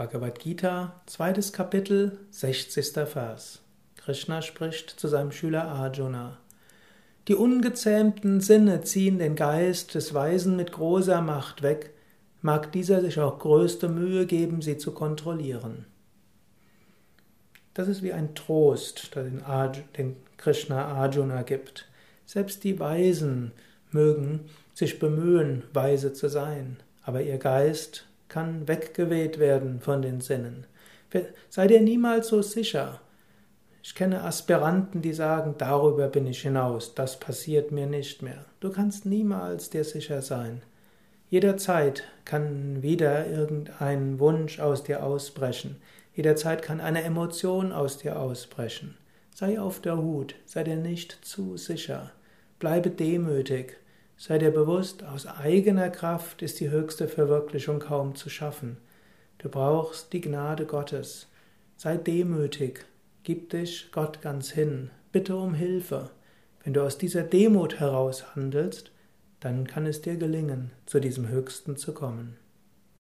Bhagavad Gita, zweites Kapitel, 60. Vers. Krishna spricht zu seinem Schüler Arjuna. Die ungezähmten Sinne ziehen den Geist des Weisen mit großer Macht weg, mag dieser sich auch größte Mühe geben, sie zu kontrollieren. Das ist wie ein Trost, den, den Krishna Arjuna gibt. Selbst die Weisen mögen sich bemühen, weise zu sein, aber ihr Geist kann weggeweht werden von den Sinnen. Sei dir niemals so sicher. Ich kenne Aspiranten, die sagen, darüber bin ich hinaus, das passiert mir nicht mehr. Du kannst niemals dir sicher sein. Jederzeit kann wieder irgendein Wunsch aus dir ausbrechen. Jederzeit kann eine Emotion aus dir ausbrechen. Sei auf der Hut, sei dir nicht zu sicher. Bleibe demütig. Sei dir bewusst, aus eigener Kraft ist die höchste Verwirklichung kaum zu schaffen. Du brauchst die Gnade Gottes. Sei demütig, gib dich Gott ganz hin, bitte um Hilfe. Wenn du aus dieser Demut heraus handelst, dann kann es dir gelingen, zu diesem Höchsten zu kommen.